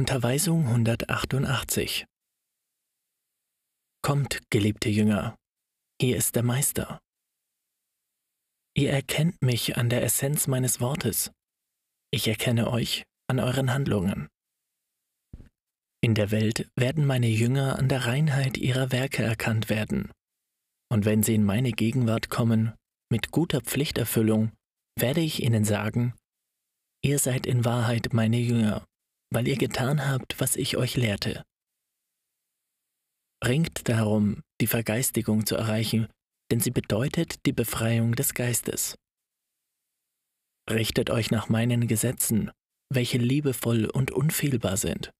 Unterweisung 188 Kommt, geliebte Jünger, hier ist der Meister. Ihr erkennt mich an der Essenz meines Wortes. Ich erkenne euch an euren Handlungen. In der Welt werden meine Jünger an der Reinheit ihrer Werke erkannt werden. Und wenn sie in meine Gegenwart kommen, mit guter Pflichterfüllung, werde ich ihnen sagen, ihr seid in Wahrheit meine Jünger, weil ihr getan habt, was ich euch lehrte. Ringt darum, die Vergeistigung zu erreichen, denn sie bedeutet die Befreiung des Geistes. Richtet euch nach meinen Gesetzen, welche liebevoll und unfehlbar sind,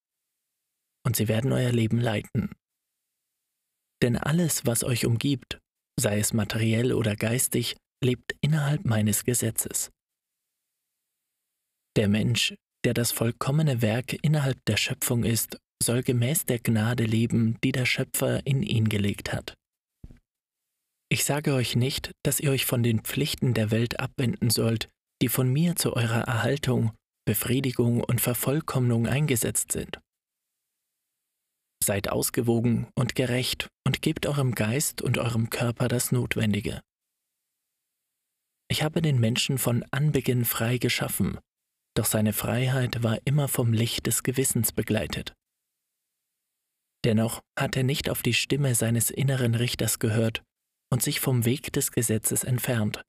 und sie werden euer Leben leiten. Denn alles, was euch umgibt, sei es materiell oder geistig, lebt innerhalb meines Gesetzes. Der Mensch, der das vollkommene Werk innerhalb der Schöpfung ist, soll gemäß der Gnade leben, die der Schöpfer in ihn gelegt hat. Ich sage euch nicht, dass ihr euch von den Pflichten der Welt abwenden sollt, die von mir zu eurer Erhaltung, Befriedigung und Vervollkommnung eingesetzt sind. Seid ausgewogen und gerecht und gebt eurem Geist und eurem Körper das Notwendige. Ich habe den Menschen von Anbeginn frei geschaffen, doch seine Freiheit war immer vom Licht des Gewissens begleitet. Dennoch hat er nicht auf die Stimme seines inneren Richters gehört und sich vom Weg des Gesetzes entfernt,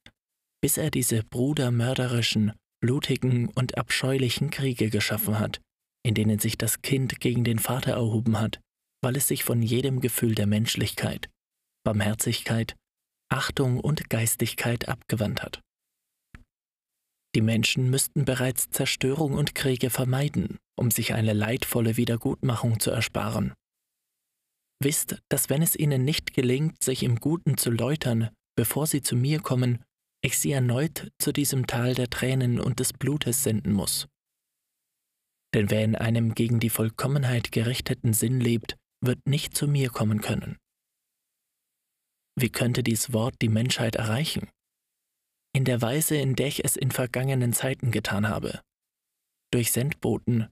bis er diese brudermörderischen, blutigen und abscheulichen Kriege geschaffen hat, in denen sich das Kind gegen den Vater erhoben hat, weil es sich von jedem Gefühl der Menschlichkeit, Barmherzigkeit, Achtung und Geistigkeit abgewandt hat. Die Menschen müssten bereits Zerstörung und Kriege vermeiden, um sich eine leidvolle Wiedergutmachung zu ersparen. Wisst, dass wenn es ihnen nicht gelingt, sich im Guten zu läutern, bevor sie zu mir kommen, ich sie erneut zu diesem Tal der Tränen und des Blutes senden muss. Denn wer in einem gegen die Vollkommenheit gerichteten Sinn lebt, wird nicht zu mir kommen können. Wie könnte dies Wort die Menschheit erreichen? In der Weise, in der ich es in vergangenen Zeiten getan habe. Durch Sendboten,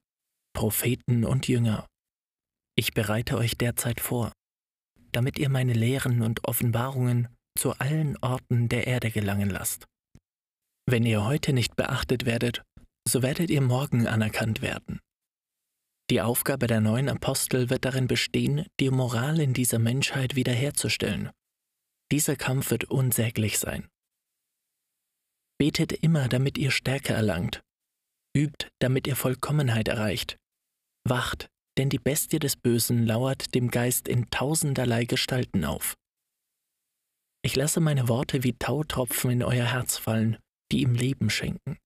Propheten und Jünger. Ich bereite euch derzeit vor, damit ihr meine Lehren und Offenbarungen zu allen Orten der Erde gelangen lasst. Wenn ihr heute nicht beachtet werdet, so werdet ihr morgen anerkannt werden. Die Aufgabe der neuen Apostel wird darin bestehen, die Moral in dieser Menschheit wiederherzustellen. Dieser Kampf wird unsäglich sein. Betet immer, damit ihr Stärke erlangt. Übt, damit ihr Vollkommenheit erreicht. Wacht, denn die Bestie des Bösen lauert dem Geist in tausenderlei Gestalten auf. Ich lasse meine Worte wie Tautropfen in euer Herz fallen, die ihm Leben schenken.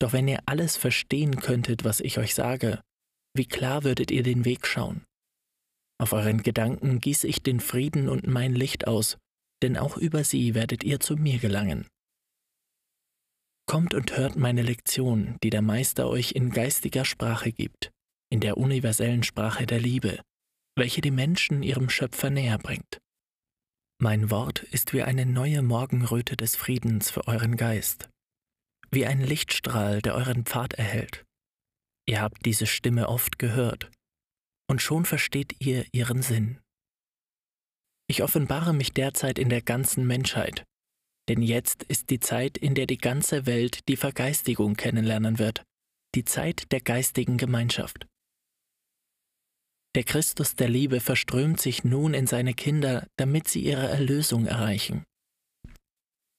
Doch wenn ihr alles verstehen könntet, was ich euch sage, wie klar würdet ihr den Weg schauen. Auf euren Gedanken gieße ich den Frieden und mein Licht aus, denn auch über sie werdet ihr zu mir gelangen. Kommt und hört meine Lektion, die der Meister euch in geistiger Sprache gibt in der universellen Sprache der Liebe, welche die Menschen ihrem Schöpfer näher bringt. Mein Wort ist wie eine neue Morgenröte des Friedens für euren Geist, wie ein Lichtstrahl, der euren Pfad erhält. Ihr habt diese Stimme oft gehört, und schon versteht ihr ihren Sinn. Ich offenbare mich derzeit in der ganzen Menschheit, denn jetzt ist die Zeit, in der die ganze Welt die Vergeistigung kennenlernen wird, die Zeit der geistigen Gemeinschaft. Der Christus der Liebe verströmt sich nun in seine Kinder, damit sie ihre Erlösung erreichen.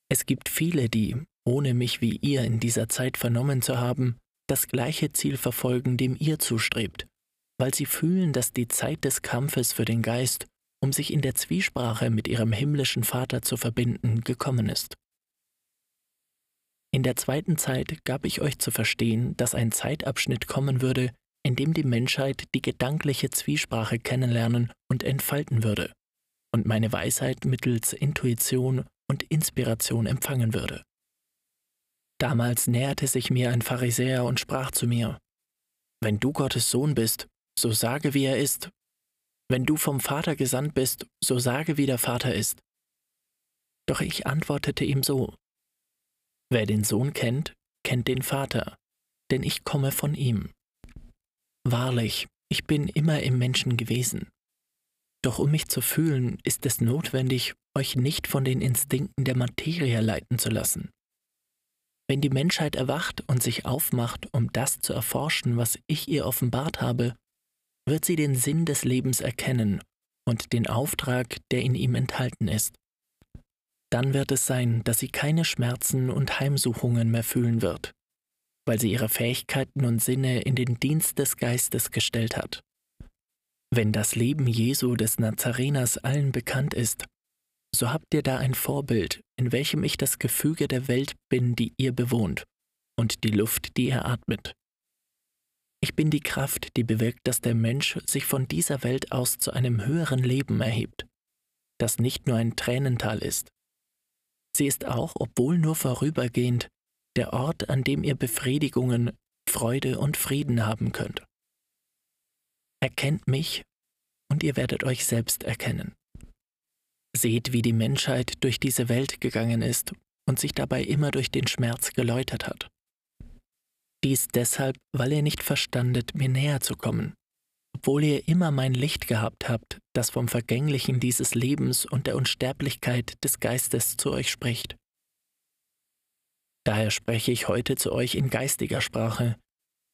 Es gibt viele, die, ohne mich wie ihr in dieser Zeit vernommen zu haben, das gleiche Ziel verfolgen, dem ihr zustrebt, weil sie fühlen, dass die Zeit des Kampfes für den Geist, um sich in der Zwiesprache mit ihrem himmlischen Vater zu verbinden, gekommen ist. In der zweiten Zeit gab ich euch zu verstehen, dass ein Zeitabschnitt kommen würde, in dem die Menschheit die gedankliche Zwiesprache kennenlernen und entfalten würde und meine Weisheit mittels Intuition und Inspiration empfangen würde. Damals näherte sich mir ein Pharisäer und sprach zu mir, Wenn du Gottes Sohn bist, so sage, wie er ist. Wenn du vom Vater gesandt bist, so sage, wie der Vater ist. Doch ich antwortete ihm so, Wer den Sohn kennt, kennt den Vater, denn ich komme von ihm. Wahrlich, ich bin immer im Menschen gewesen. Doch um mich zu fühlen, ist es notwendig, euch nicht von den Instinkten der Materie leiten zu lassen. Wenn die Menschheit erwacht und sich aufmacht, um das zu erforschen, was ich ihr offenbart habe, wird sie den Sinn des Lebens erkennen und den Auftrag, der in ihm enthalten ist. Dann wird es sein, dass sie keine Schmerzen und Heimsuchungen mehr fühlen wird, weil sie ihre Fähigkeiten und Sinne in den Dienst des Geistes gestellt hat. Wenn das Leben Jesu des Nazareners allen bekannt ist, so habt ihr da ein Vorbild, in welchem ich das Gefüge der Welt bin, die ihr bewohnt, und die Luft, die ihr atmet. Ich bin die Kraft, die bewirkt, dass der Mensch sich von dieser Welt aus zu einem höheren Leben erhebt, das nicht nur ein Tränental ist. Sie ist auch, obwohl nur vorübergehend, der Ort, an dem ihr Befriedigungen, Freude und Frieden haben könnt. Erkennt mich, und ihr werdet euch selbst erkennen. Seht, wie die Menschheit durch diese Welt gegangen ist und sich dabei immer durch den Schmerz geläutert hat. Dies deshalb, weil ihr nicht verstandet, mir näher zu kommen, obwohl ihr immer mein Licht gehabt habt, das vom Vergänglichen dieses Lebens und der Unsterblichkeit des Geistes zu euch spricht. Daher spreche ich heute zu euch in geistiger Sprache,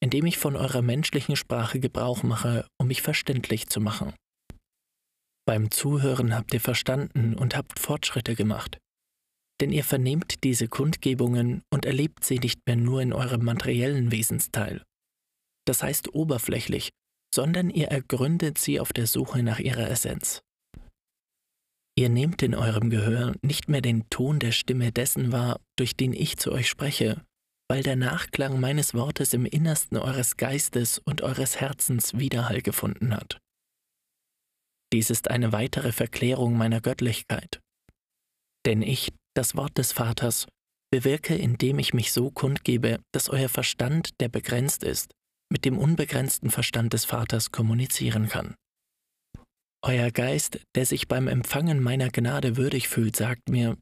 indem ich von eurer menschlichen Sprache Gebrauch mache, um mich verständlich zu machen. Beim Zuhören habt ihr verstanden und habt Fortschritte gemacht denn ihr vernehmt diese Kundgebungen und erlebt sie nicht mehr nur in eurem materiellen Wesensteil, das heißt oberflächlich, sondern ihr ergründet sie auf der Suche nach ihrer Essenz. Ihr nehmt in eurem Gehör nicht mehr den Ton der Stimme dessen wahr, durch den ich zu euch spreche, weil der Nachklang meines Wortes im Innersten eures Geistes und eures Herzens Widerhall gefunden hat. Dies ist eine weitere Verklärung meiner Göttlichkeit. Denn ich, das Wort des Vaters, bewirke, indem ich mich so kundgebe, dass euer Verstand, der begrenzt ist, mit dem unbegrenzten Verstand des Vaters kommunizieren kann. Euer Geist, der sich beim Empfangen meiner Gnade würdig fühlt, sagt mir,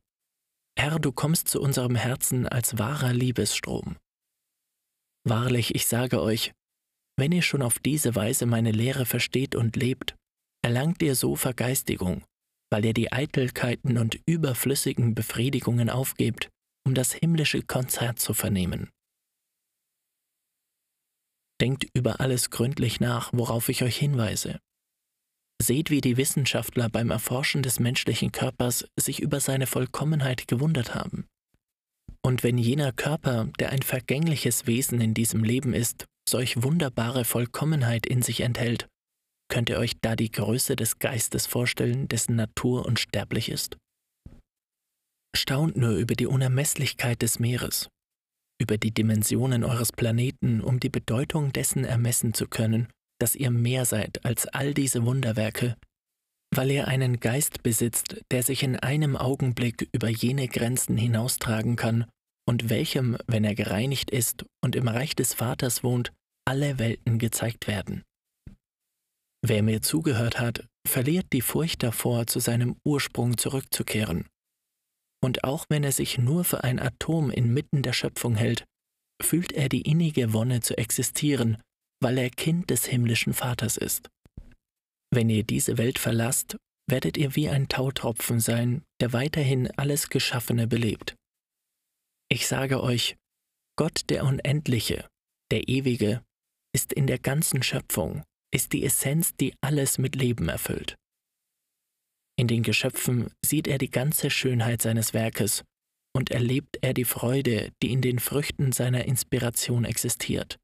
Herr, du kommst zu unserem Herzen als wahrer Liebesstrom. Wahrlich, ich sage euch, wenn ihr schon auf diese Weise meine Lehre versteht und lebt, erlangt ihr so Vergeistigung, weil er die Eitelkeiten und überflüssigen Befriedigungen aufgibt, um das himmlische Konzert zu vernehmen. Denkt über alles gründlich nach, worauf ich euch hinweise. Seht, wie die Wissenschaftler beim Erforschen des menschlichen Körpers sich über seine Vollkommenheit gewundert haben. Und wenn jener Körper, der ein vergängliches Wesen in diesem Leben ist, solch wunderbare Vollkommenheit in sich enthält, Könnt ihr euch da die Größe des Geistes vorstellen, dessen Natur unsterblich ist? Staunt nur über die Unermesslichkeit des Meeres, über die Dimensionen eures Planeten, um die Bedeutung dessen ermessen zu können, dass ihr mehr seid als all diese Wunderwerke, weil ihr einen Geist besitzt, der sich in einem Augenblick über jene Grenzen hinaustragen kann und welchem, wenn er gereinigt ist und im Reich des Vaters wohnt, alle Welten gezeigt werden. Wer mir zugehört hat, verliert die Furcht davor, zu seinem Ursprung zurückzukehren. Und auch wenn er sich nur für ein Atom inmitten der Schöpfung hält, fühlt er die innige Wonne zu existieren, weil er Kind des himmlischen Vaters ist. Wenn ihr diese Welt verlasst, werdet ihr wie ein Tautropfen sein, der weiterhin alles Geschaffene belebt. Ich sage euch, Gott der Unendliche, der Ewige, ist in der ganzen Schöpfung ist die Essenz, die alles mit Leben erfüllt. In den Geschöpfen sieht er die ganze Schönheit seines Werkes und erlebt er die Freude, die in den Früchten seiner Inspiration existiert.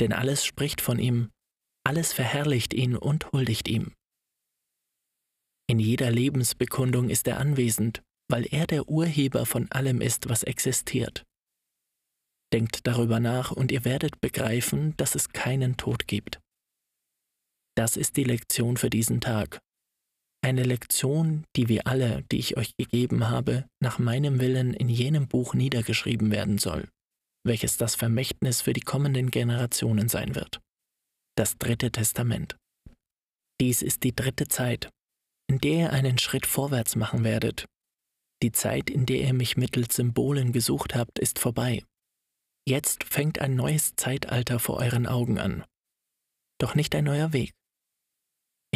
Denn alles spricht von ihm, alles verherrlicht ihn und huldigt ihm. In jeder Lebensbekundung ist er anwesend, weil er der Urheber von allem ist, was existiert. Denkt darüber nach und ihr werdet begreifen, dass es keinen Tod gibt. Das ist die Lektion für diesen Tag. Eine Lektion, die wir alle, die ich euch gegeben habe, nach meinem Willen in jenem Buch niedergeschrieben werden soll, welches das Vermächtnis für die kommenden Generationen sein wird. Das dritte Testament. Dies ist die dritte Zeit, in der ihr einen Schritt vorwärts machen werdet. Die Zeit, in der ihr mich mittels Symbolen gesucht habt, ist vorbei. Jetzt fängt ein neues Zeitalter vor euren Augen an, doch nicht ein neuer Weg.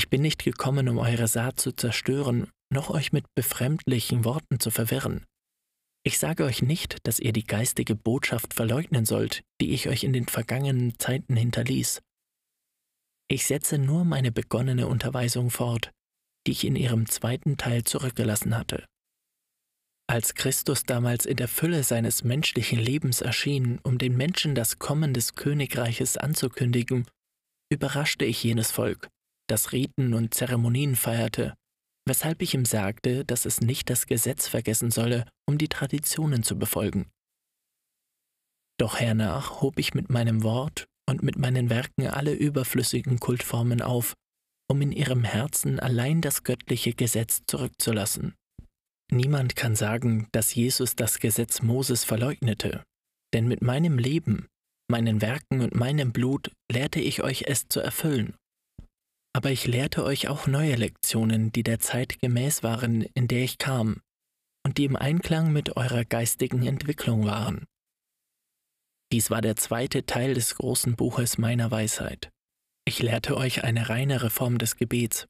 Ich bin nicht gekommen, um eure Saat zu zerstören, noch euch mit befremdlichen Worten zu verwirren. Ich sage euch nicht, dass ihr die geistige Botschaft verleugnen sollt, die ich euch in den vergangenen Zeiten hinterließ. Ich setze nur meine begonnene Unterweisung fort, die ich in ihrem zweiten Teil zurückgelassen hatte. Als Christus damals in der Fülle seines menschlichen Lebens erschien, um den Menschen das Kommen des Königreiches anzukündigen, überraschte ich jenes Volk, das Riten und Zeremonien feierte, weshalb ich ihm sagte, dass es nicht das Gesetz vergessen solle, um die Traditionen zu befolgen. Doch hernach hob ich mit meinem Wort und mit meinen Werken alle überflüssigen Kultformen auf, um in ihrem Herzen allein das göttliche Gesetz zurückzulassen. Niemand kann sagen, dass Jesus das Gesetz Moses verleugnete, denn mit meinem Leben, meinen Werken und meinem Blut lehrte ich euch es zu erfüllen. Aber ich lehrte euch auch neue Lektionen, die der Zeit gemäß waren, in der ich kam, und die im Einklang mit eurer geistigen Entwicklung waren. Dies war der zweite Teil des großen Buches meiner Weisheit. Ich lehrte euch eine reinere Form des Gebets,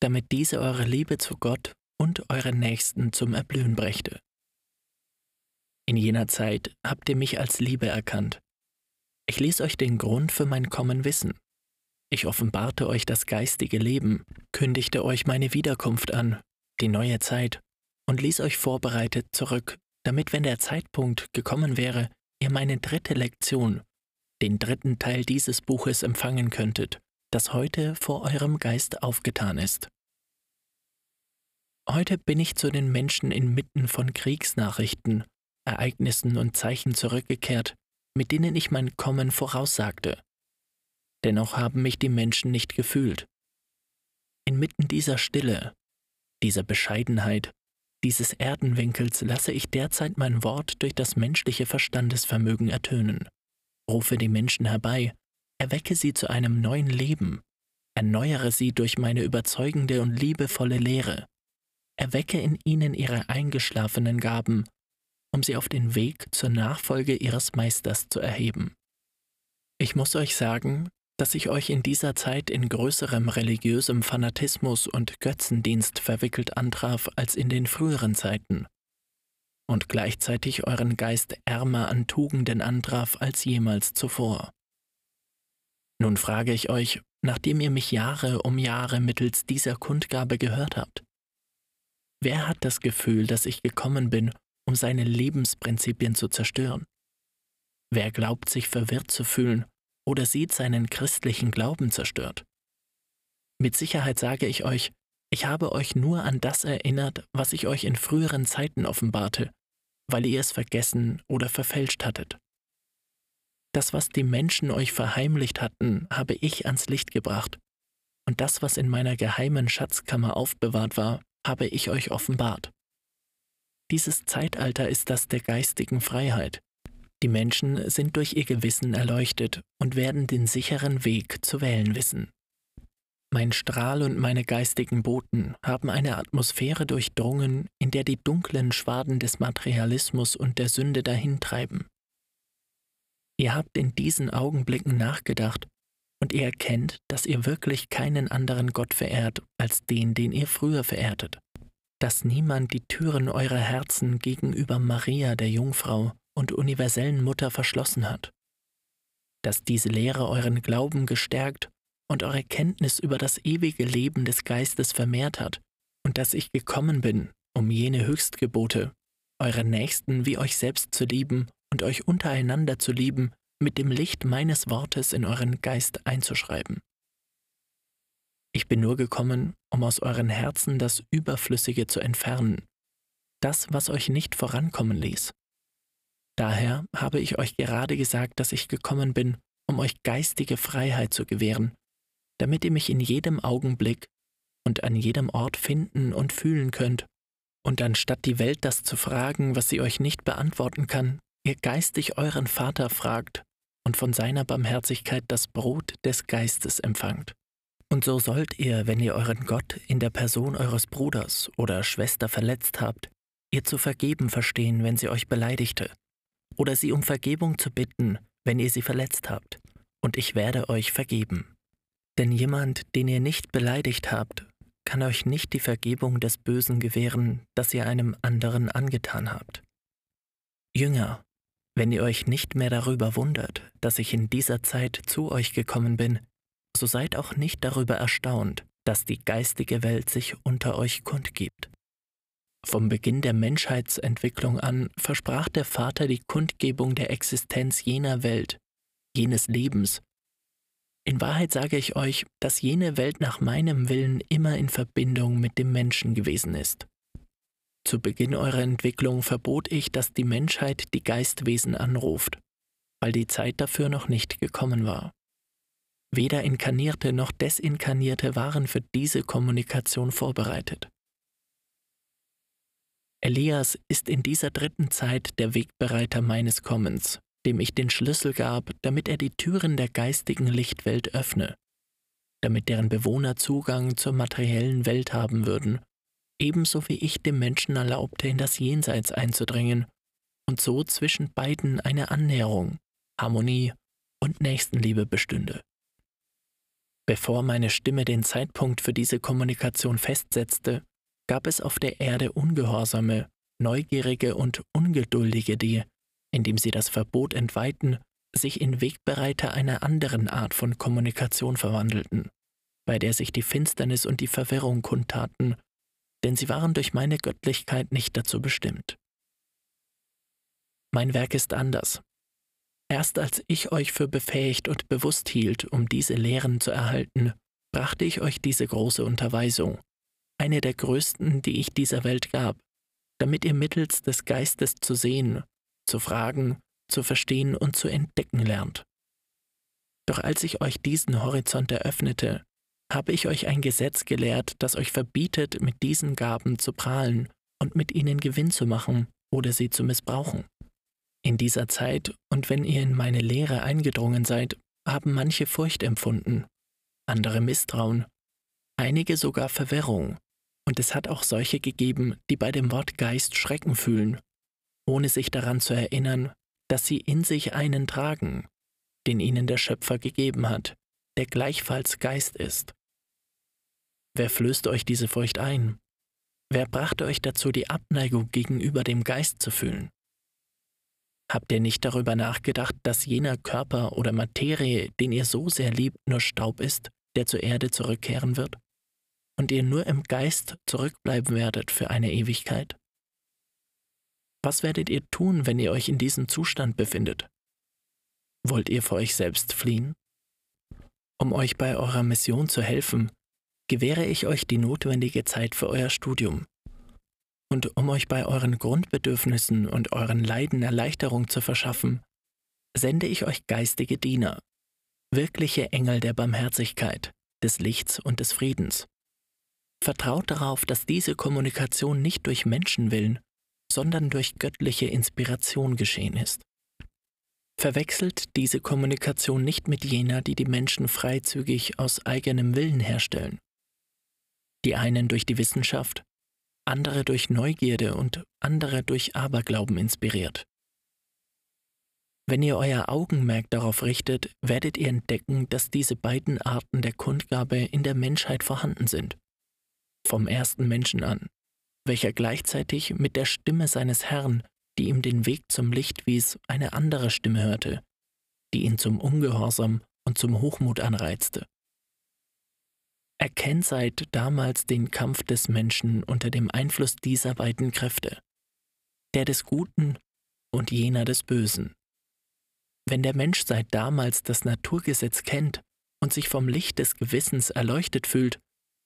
damit diese eure Liebe zu Gott und euren Nächsten zum Erblühen brächte. In jener Zeit habt ihr mich als Liebe erkannt. Ich ließ euch den Grund für mein Kommen wissen. Ich offenbarte euch das geistige Leben, kündigte euch meine Wiederkunft an, die neue Zeit, und ließ euch vorbereitet zurück, damit, wenn der Zeitpunkt gekommen wäre, ihr meine dritte Lektion, den dritten Teil dieses Buches empfangen könntet, das heute vor eurem Geist aufgetan ist. Heute bin ich zu den Menschen inmitten von Kriegsnachrichten, Ereignissen und Zeichen zurückgekehrt, mit denen ich mein Kommen voraussagte dennoch haben mich die Menschen nicht gefühlt. Inmitten dieser Stille, dieser Bescheidenheit, dieses Erdenwinkels lasse ich derzeit mein Wort durch das menschliche Verstandesvermögen ertönen, rufe die Menschen herbei, erwecke sie zu einem neuen Leben, erneuere sie durch meine überzeugende und liebevolle Lehre, erwecke in ihnen ihre eingeschlafenen Gaben, um sie auf den Weg zur Nachfolge ihres Meisters zu erheben. Ich muss euch sagen, dass ich euch in dieser Zeit in größerem religiösem Fanatismus und Götzendienst verwickelt antraf als in den früheren Zeiten und gleichzeitig euren Geist ärmer an Tugenden antraf als jemals zuvor. Nun frage ich euch, nachdem ihr mich Jahre um Jahre mittels dieser Kundgabe gehört habt, wer hat das Gefühl, dass ich gekommen bin, um seine Lebensprinzipien zu zerstören? Wer glaubt sich verwirrt zu fühlen oder sieht seinen christlichen Glauben zerstört. Mit Sicherheit sage ich euch, ich habe euch nur an das erinnert, was ich euch in früheren Zeiten offenbarte, weil ihr es vergessen oder verfälscht hattet. Das, was die Menschen euch verheimlicht hatten, habe ich ans Licht gebracht, und das, was in meiner geheimen Schatzkammer aufbewahrt war, habe ich euch offenbart. Dieses Zeitalter ist das der geistigen Freiheit, die Menschen sind durch ihr Gewissen erleuchtet und werden den sicheren Weg zu wählen wissen. Mein Strahl und meine geistigen Boten haben eine Atmosphäre durchdrungen, in der die dunklen Schwaden des Materialismus und der Sünde dahintreiben. Ihr habt in diesen Augenblicken nachgedacht und ihr erkennt, dass ihr wirklich keinen anderen Gott verehrt als den, den ihr früher verehrtet, dass niemand die Türen eurer Herzen gegenüber Maria der Jungfrau und universellen Mutter verschlossen hat, dass diese Lehre euren Glauben gestärkt und eure Kenntnis über das ewige Leben des Geistes vermehrt hat, und dass ich gekommen bin, um jene Höchstgebote, eure Nächsten wie euch selbst zu lieben und euch untereinander zu lieben, mit dem Licht meines Wortes in euren Geist einzuschreiben. Ich bin nur gekommen, um aus euren Herzen das Überflüssige zu entfernen, das, was euch nicht vorankommen ließ. Daher habe ich euch gerade gesagt, dass ich gekommen bin, um euch geistige Freiheit zu gewähren, damit ihr mich in jedem Augenblick und an jedem Ort finden und fühlen könnt, und anstatt die Welt das zu fragen, was sie euch nicht beantworten kann, ihr geistig euren Vater fragt und von seiner Barmherzigkeit das Brot des Geistes empfangt. Und so sollt ihr, wenn ihr euren Gott in der Person eures Bruders oder Schwester verletzt habt, ihr zu vergeben verstehen, wenn sie euch beleidigte, oder sie um Vergebung zu bitten, wenn ihr sie verletzt habt, und ich werde euch vergeben. Denn jemand, den ihr nicht beleidigt habt, kann euch nicht die Vergebung des Bösen gewähren, das ihr einem anderen angetan habt. Jünger, wenn ihr euch nicht mehr darüber wundert, dass ich in dieser Zeit zu euch gekommen bin, so seid auch nicht darüber erstaunt, dass die geistige Welt sich unter euch kundgibt. Vom Beginn der Menschheitsentwicklung an versprach der Vater die Kundgebung der Existenz jener Welt, jenes Lebens. In Wahrheit sage ich euch, dass jene Welt nach meinem Willen immer in Verbindung mit dem Menschen gewesen ist. Zu Beginn eurer Entwicklung verbot ich, dass die Menschheit die Geistwesen anruft, weil die Zeit dafür noch nicht gekommen war. Weder Inkarnierte noch Desinkarnierte waren für diese Kommunikation vorbereitet. Elias ist in dieser dritten Zeit der Wegbereiter meines Kommens, dem ich den Schlüssel gab, damit er die Türen der geistigen Lichtwelt öffne, damit deren Bewohner Zugang zur materiellen Welt haben würden, ebenso wie ich dem Menschen erlaubte, in das Jenseits einzudringen und so zwischen beiden eine Annäherung, Harmonie und Nächstenliebe bestünde. Bevor meine Stimme den Zeitpunkt für diese Kommunikation festsetzte, gab es auf der Erde Ungehorsame, Neugierige und Ungeduldige, die, indem sie das Verbot entweihten, sich in Wegbereiter einer anderen Art von Kommunikation verwandelten, bei der sich die Finsternis und die Verwirrung kundtaten, denn sie waren durch meine Göttlichkeit nicht dazu bestimmt. Mein Werk ist anders. Erst als ich euch für befähigt und bewusst hielt, um diese Lehren zu erhalten, brachte ich euch diese große Unterweisung, eine der größten, die ich dieser Welt gab, damit ihr mittels des Geistes zu sehen, zu fragen, zu verstehen und zu entdecken lernt. Doch als ich euch diesen Horizont eröffnete, habe ich euch ein Gesetz gelehrt, das euch verbietet, mit diesen Gaben zu prahlen und mit ihnen Gewinn zu machen oder sie zu missbrauchen. In dieser Zeit und wenn ihr in meine Lehre eingedrungen seid, haben manche Furcht empfunden, andere Misstrauen, einige sogar Verwirrung und es hat auch solche gegeben, die bei dem Wort Geist Schrecken fühlen, ohne sich daran zu erinnern, dass sie in sich einen tragen, den ihnen der Schöpfer gegeben hat, der gleichfalls Geist ist. Wer flößt euch diese Furcht ein? Wer brachte euch dazu, die Abneigung gegenüber dem Geist zu fühlen? Habt ihr nicht darüber nachgedacht, dass jener Körper oder Materie, den ihr so sehr liebt, nur Staub ist, der zur Erde zurückkehren wird? Und ihr nur im Geist zurückbleiben werdet für eine Ewigkeit? Was werdet ihr tun, wenn ihr euch in diesem Zustand befindet? Wollt ihr vor euch selbst fliehen? Um euch bei eurer Mission zu helfen, gewähre ich euch die notwendige Zeit für euer Studium. Und um euch bei euren Grundbedürfnissen und euren Leiden Erleichterung zu verschaffen, sende ich euch geistige Diener, wirkliche Engel der Barmherzigkeit, des Lichts und des Friedens. Vertraut darauf, dass diese Kommunikation nicht durch Menschenwillen, sondern durch göttliche Inspiration geschehen ist. Verwechselt diese Kommunikation nicht mit jener, die die Menschen freizügig aus eigenem Willen herstellen. Die einen durch die Wissenschaft, andere durch Neugierde und andere durch Aberglauben inspiriert. Wenn ihr euer Augenmerk darauf richtet, werdet ihr entdecken, dass diese beiden Arten der Kundgabe in der Menschheit vorhanden sind vom ersten Menschen an, welcher gleichzeitig mit der Stimme seines Herrn, die ihm den Weg zum Licht wies, eine andere Stimme hörte, die ihn zum Ungehorsam und zum Hochmut anreizte. Erkennt seit damals den Kampf des Menschen unter dem Einfluss dieser beiden Kräfte, der des Guten und jener des Bösen. Wenn der Mensch seit damals das Naturgesetz kennt und sich vom Licht des Gewissens erleuchtet fühlt,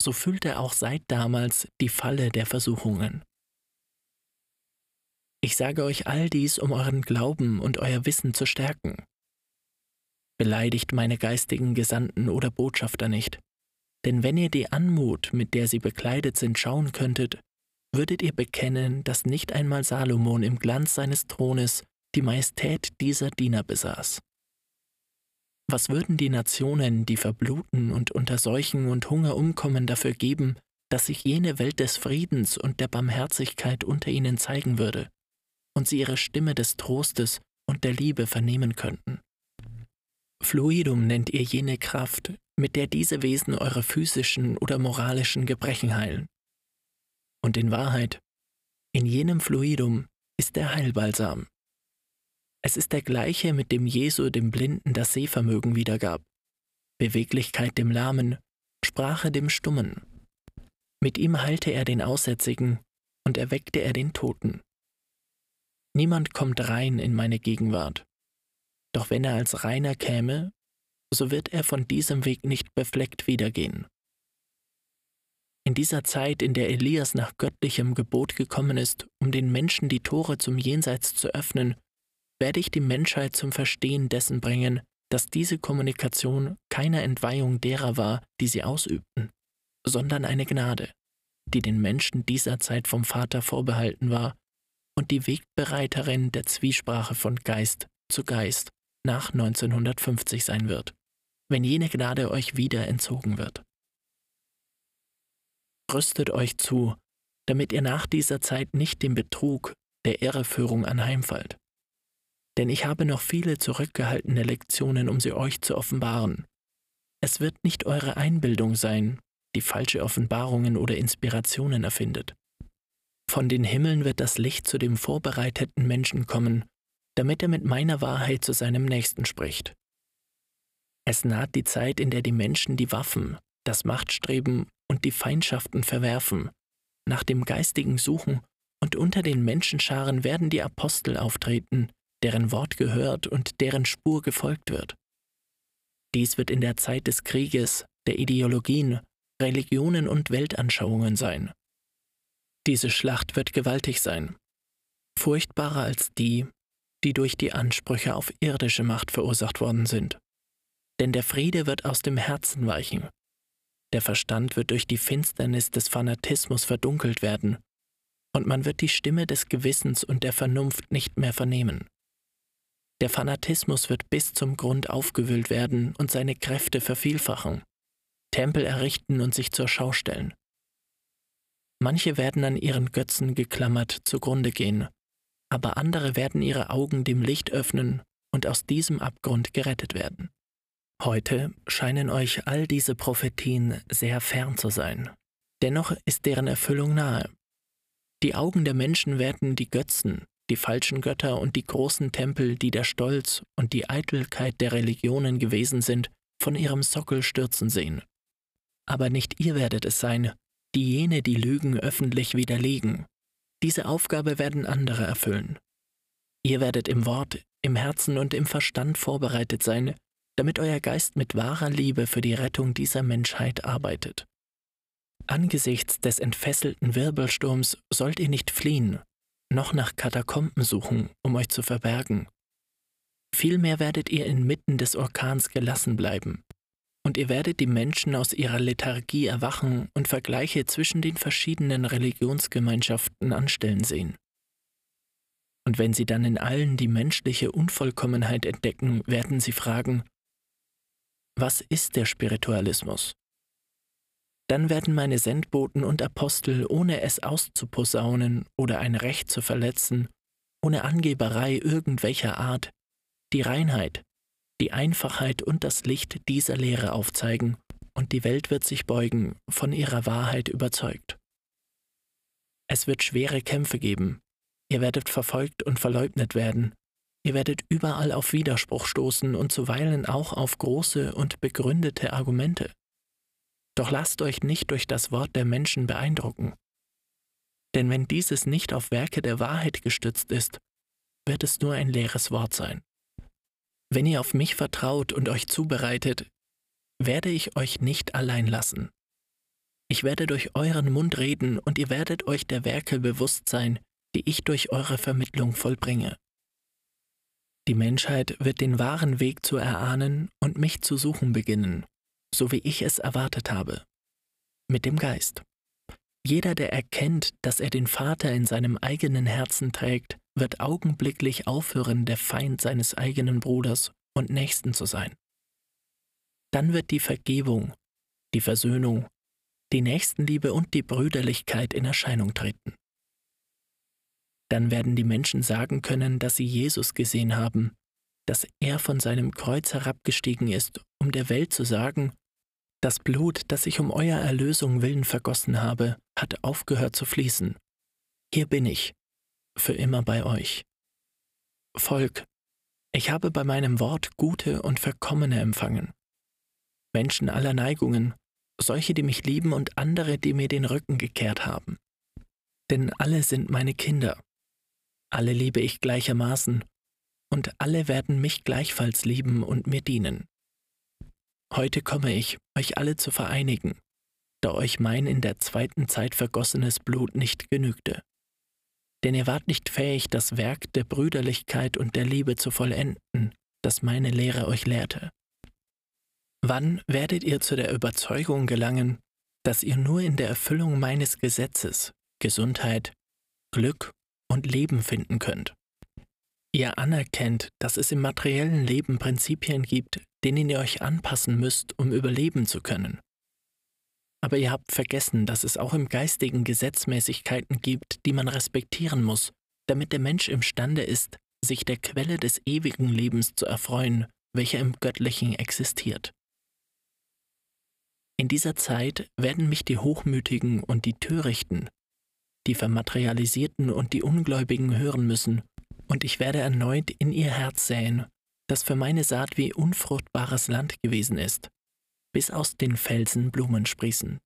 so füllt er auch seit damals die Falle der Versuchungen. Ich sage euch all dies, um euren Glauben und euer Wissen zu stärken. Beleidigt meine geistigen Gesandten oder Botschafter nicht, denn wenn ihr die Anmut, mit der sie bekleidet sind, schauen könntet, würdet ihr bekennen, dass nicht einmal Salomon im Glanz seines Thrones die Majestät dieser Diener besaß. Was würden die Nationen, die verbluten und unter Seuchen und Hunger umkommen, dafür geben, dass sich jene Welt des Friedens und der Barmherzigkeit unter ihnen zeigen würde und sie ihre Stimme des Trostes und der Liebe vernehmen könnten? Fluidum nennt ihr jene Kraft, mit der diese Wesen eure physischen oder moralischen Gebrechen heilen. Und in Wahrheit, in jenem Fluidum ist der Heilbalsam. Es ist der gleiche, mit dem Jesu dem Blinden das Sehvermögen wiedergab, Beweglichkeit dem Lahmen, Sprache dem Stummen. Mit ihm heilte er den Aussätzigen und erweckte er den Toten. Niemand kommt rein in meine Gegenwart. Doch wenn er als reiner käme, so wird er von diesem Weg nicht befleckt wiedergehen. In dieser Zeit, in der Elias nach göttlichem Gebot gekommen ist, um den Menschen die Tore zum Jenseits zu öffnen, werde ich die Menschheit zum Verstehen dessen bringen, dass diese Kommunikation keine Entweihung derer war, die sie ausübten, sondern eine Gnade, die den Menschen dieser Zeit vom Vater vorbehalten war und die Wegbereiterin der Zwiesprache von Geist zu Geist nach 1950 sein wird, wenn jene Gnade euch wieder entzogen wird. Rüstet euch zu, damit ihr nach dieser Zeit nicht dem Betrug der Irreführung anheimfallt. Denn ich habe noch viele zurückgehaltene Lektionen, um sie euch zu offenbaren. Es wird nicht eure Einbildung sein, die falsche Offenbarungen oder Inspirationen erfindet. Von den Himmeln wird das Licht zu dem vorbereiteten Menschen kommen, damit er mit meiner Wahrheit zu seinem Nächsten spricht. Es naht die Zeit, in der die Menschen die Waffen, das Machtstreben und die Feindschaften verwerfen, nach dem Geistigen suchen, und unter den Menschenscharen werden die Apostel auftreten, deren Wort gehört und deren Spur gefolgt wird. Dies wird in der Zeit des Krieges, der Ideologien, Religionen und Weltanschauungen sein. Diese Schlacht wird gewaltig sein, furchtbarer als die, die durch die Ansprüche auf irdische Macht verursacht worden sind. Denn der Friede wird aus dem Herzen weichen. Der Verstand wird durch die Finsternis des Fanatismus verdunkelt werden, und man wird die Stimme des Gewissens und der Vernunft nicht mehr vernehmen. Der Fanatismus wird bis zum Grund aufgewühlt werden und seine Kräfte vervielfachen, Tempel errichten und sich zur Schau stellen. Manche werden an ihren Götzen geklammert zugrunde gehen aber andere werden ihre Augen dem Licht öffnen und aus diesem Abgrund gerettet werden. Heute scheinen euch all diese Prophetien sehr fern zu sein. Dennoch ist deren Erfüllung nahe. Die Augen der Menschen werden die Götzen, die falschen Götter und die großen Tempel, die der Stolz und die Eitelkeit der Religionen gewesen sind, von ihrem Sockel stürzen sehen. Aber nicht ihr werdet es sein, die jene die Lügen öffentlich widerlegen diese Aufgabe werden andere erfüllen. Ihr werdet im Wort, im Herzen und im Verstand vorbereitet sein, damit euer Geist mit wahrer Liebe für die Rettung dieser Menschheit arbeitet. Angesichts des entfesselten Wirbelsturms sollt ihr nicht fliehen, noch nach Katakomben suchen, um euch zu verbergen. Vielmehr werdet ihr inmitten des Orkans gelassen bleiben, und ihr werdet die Menschen aus ihrer Lethargie erwachen und Vergleiche zwischen den verschiedenen Religionsgemeinschaften anstellen sehen. Und wenn sie dann in allen die menschliche Unvollkommenheit entdecken, werden sie fragen, was ist der Spiritualismus? Dann werden meine Sendboten und Apostel, ohne es auszuposaunen oder ein Recht zu verletzen, ohne Angeberei irgendwelcher Art, die Reinheit, die Einfachheit und das Licht dieser Lehre aufzeigen, und die Welt wird sich beugen, von ihrer Wahrheit überzeugt. Es wird schwere Kämpfe geben, ihr werdet verfolgt und verleugnet werden, ihr werdet überall auf Widerspruch stoßen und zuweilen auch auf große und begründete Argumente. Doch lasst euch nicht durch das Wort der Menschen beeindrucken. Denn wenn dieses nicht auf Werke der Wahrheit gestützt ist, wird es nur ein leeres Wort sein. Wenn ihr auf mich vertraut und euch zubereitet, werde ich euch nicht allein lassen. Ich werde durch euren Mund reden und ihr werdet euch der Werke bewusst sein, die ich durch eure Vermittlung vollbringe. Die Menschheit wird den wahren Weg zu erahnen und mich zu suchen beginnen, so wie ich es erwartet habe, mit dem Geist. Jeder, der erkennt, dass er den Vater in seinem eigenen Herzen trägt, wird augenblicklich aufhören, der Feind seines eigenen Bruders und Nächsten zu sein. Dann wird die Vergebung, die Versöhnung, die Nächstenliebe und die Brüderlichkeit in Erscheinung treten. Dann werden die Menschen sagen können, dass sie Jesus gesehen haben, dass er von seinem Kreuz herabgestiegen ist, um der Welt zu sagen, das Blut, das ich um euer Erlösung willen vergossen habe, hat aufgehört zu fließen. Hier bin ich, für immer bei euch. Volk, ich habe bei meinem Wort gute und verkommene empfangen. Menschen aller Neigungen, solche, die mich lieben und andere, die mir den Rücken gekehrt haben. Denn alle sind meine Kinder. Alle liebe ich gleichermaßen, und alle werden mich gleichfalls lieben und mir dienen. Heute komme ich, euch alle zu vereinigen, da euch mein in der zweiten Zeit vergossenes Blut nicht genügte. Denn ihr wart nicht fähig, das Werk der Brüderlichkeit und der Liebe zu vollenden, das meine Lehre euch lehrte. Wann werdet ihr zu der Überzeugung gelangen, dass ihr nur in der Erfüllung meines Gesetzes Gesundheit, Glück und Leben finden könnt? Ihr anerkennt, dass es im materiellen Leben Prinzipien gibt, denen ihr euch anpassen müsst, um überleben zu können. Aber ihr habt vergessen, dass es auch im Geistigen Gesetzmäßigkeiten gibt, die man respektieren muss, damit der Mensch imstande ist, sich der Quelle des ewigen Lebens zu erfreuen, welcher im Göttlichen existiert. In dieser Zeit werden mich die Hochmütigen und die Törichten, die Vermaterialisierten und die Ungläubigen hören müssen, und ich werde erneut in ihr Herz säen, das für meine Saat wie unfruchtbares Land gewesen ist, bis aus den Felsen Blumen sprießen.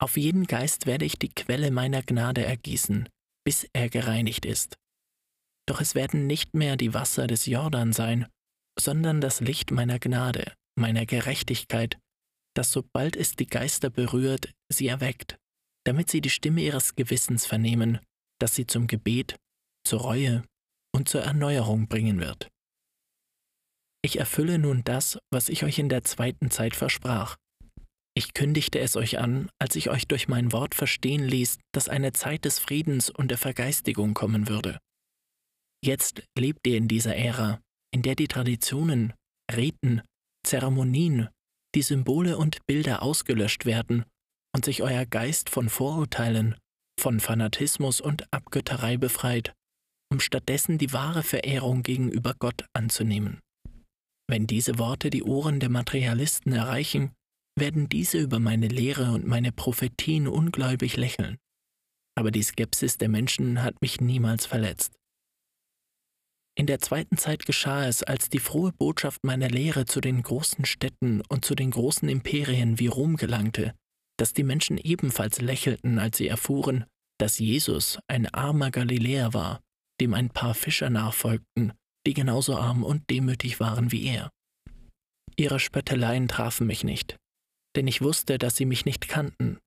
Auf jeden Geist werde ich die Quelle meiner Gnade ergießen, bis er gereinigt ist. Doch es werden nicht mehr die Wasser des Jordan sein, sondern das Licht meiner Gnade, meiner Gerechtigkeit, das sobald es die Geister berührt, sie erweckt, damit sie die Stimme ihres Gewissens vernehmen, das sie zum Gebet, zur Reue und zur Erneuerung bringen wird. Ich erfülle nun das, was ich euch in der zweiten Zeit versprach. Ich kündigte es euch an, als ich euch durch mein Wort verstehen ließ, dass eine Zeit des Friedens und der Vergeistigung kommen würde. Jetzt lebt ihr in dieser Ära, in der die Traditionen, Riten, Zeremonien, die Symbole und Bilder ausgelöscht werden und sich euer Geist von Vorurteilen, von Fanatismus und Abgötterei befreit, um stattdessen die wahre Verehrung gegenüber Gott anzunehmen. Wenn diese Worte die Ohren der Materialisten erreichen, werden diese über meine Lehre und meine Prophetien ungläubig lächeln. Aber die Skepsis der Menschen hat mich niemals verletzt. In der zweiten Zeit geschah es, als die frohe Botschaft meiner Lehre zu den großen Städten und zu den großen Imperien wie Rom gelangte, dass die Menschen ebenfalls lächelten, als sie erfuhren, dass Jesus ein armer Galiläer war, dem ein paar Fischer nachfolgten die genauso arm und demütig waren wie er. Ihre Spötteleien trafen mich nicht, denn ich wusste, dass sie mich nicht kannten.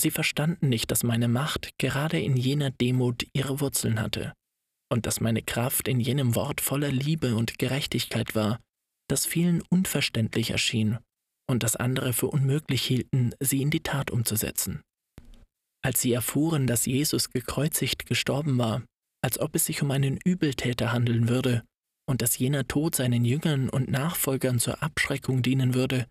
Sie verstanden nicht, dass meine Macht gerade in jener Demut ihre Wurzeln hatte und dass meine Kraft in jenem Wort voller Liebe und Gerechtigkeit war, das vielen unverständlich erschien und das andere für unmöglich hielten, sie in die Tat umzusetzen. Als sie erfuhren, dass Jesus gekreuzigt gestorben war, als ob es sich um einen Übeltäter handeln würde und dass jener Tod seinen Jüngern und Nachfolgern zur Abschreckung dienen würde,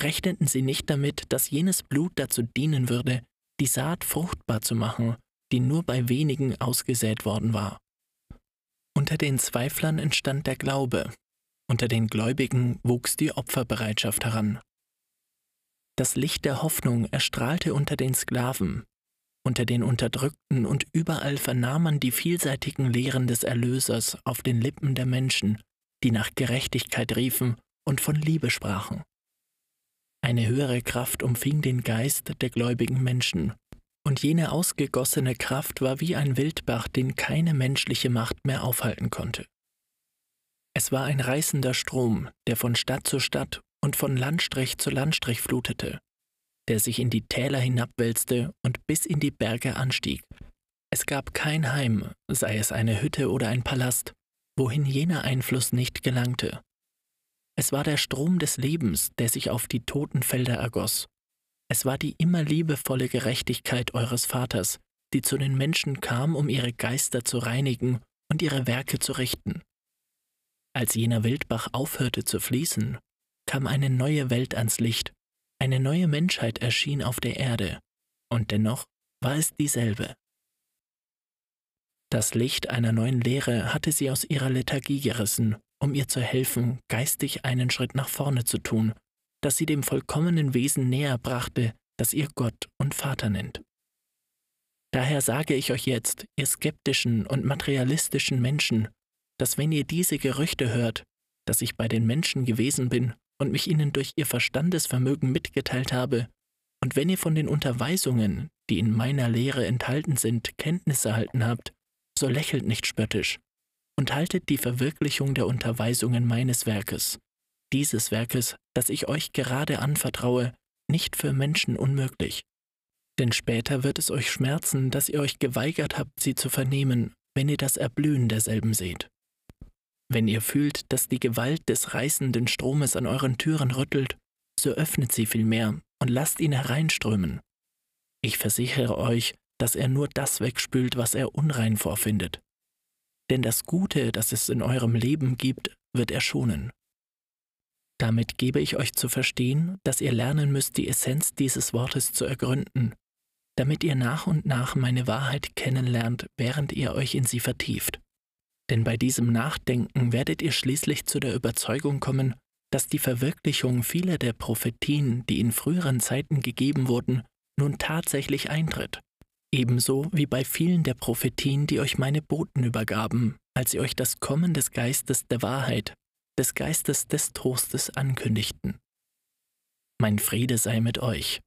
rechneten sie nicht damit, dass jenes Blut dazu dienen würde, die Saat fruchtbar zu machen, die nur bei wenigen ausgesät worden war. Unter den Zweiflern entstand der Glaube, unter den Gläubigen wuchs die Opferbereitschaft heran. Das Licht der Hoffnung erstrahlte unter den Sklaven, unter den Unterdrückten und überall vernahm man die vielseitigen Lehren des Erlösers auf den Lippen der Menschen, die nach Gerechtigkeit riefen und von Liebe sprachen. Eine höhere Kraft umfing den Geist der gläubigen Menschen, und jene ausgegossene Kraft war wie ein Wildbach, den keine menschliche Macht mehr aufhalten konnte. Es war ein reißender Strom, der von Stadt zu Stadt und von Landstrich zu Landstrich flutete, der sich in die Täler hinabwälzte und bis in die Berge anstieg. Es gab kein Heim, sei es eine Hütte oder ein Palast, wohin jener Einfluss nicht gelangte. Es war der Strom des Lebens, der sich auf die toten Felder ergoss. Es war die immer liebevolle Gerechtigkeit eures Vaters, die zu den Menschen kam, um ihre Geister zu reinigen und ihre Werke zu richten. Als jener Wildbach aufhörte zu fließen, kam eine neue Welt ans Licht, eine neue Menschheit erschien auf der Erde, und dennoch war es dieselbe. Das Licht einer neuen Lehre hatte sie aus ihrer Lethargie gerissen, um ihr zu helfen, geistig einen Schritt nach vorne zu tun, das sie dem vollkommenen Wesen näher brachte, das ihr Gott und Vater nennt. Daher sage ich euch jetzt, ihr skeptischen und materialistischen Menschen, dass wenn ihr diese Gerüchte hört, dass ich bei den Menschen gewesen bin und mich ihnen durch ihr Verstandesvermögen mitgeteilt habe, und wenn ihr von den Unterweisungen, die in meiner Lehre enthalten sind, Kenntnis erhalten habt, so lächelt nicht spöttisch und haltet die Verwirklichung der Unterweisungen meines Werkes, dieses Werkes, das ich euch gerade anvertraue, nicht für Menschen unmöglich. Denn später wird es euch schmerzen, dass ihr euch geweigert habt, sie zu vernehmen, wenn ihr das Erblühen derselben seht. Wenn ihr fühlt, dass die Gewalt des reißenden Stromes an euren Türen rüttelt, so öffnet sie vielmehr und lasst ihn hereinströmen. Ich versichere euch, dass er nur das wegspült, was er unrein vorfindet. Denn das Gute, das es in eurem Leben gibt, wird er schonen. Damit gebe ich euch zu verstehen, dass ihr lernen müsst, die Essenz dieses Wortes zu ergründen, damit ihr nach und nach meine Wahrheit kennenlernt, während ihr euch in sie vertieft. Denn bei diesem Nachdenken werdet ihr schließlich zu der Überzeugung kommen, dass die Verwirklichung vieler der Prophetien, die in früheren Zeiten gegeben wurden, nun tatsächlich eintritt. Ebenso wie bei vielen der Prophetien, die euch meine Boten übergaben, als sie euch das Kommen des Geistes der Wahrheit, des Geistes des Trostes ankündigten. Mein Friede sei mit euch.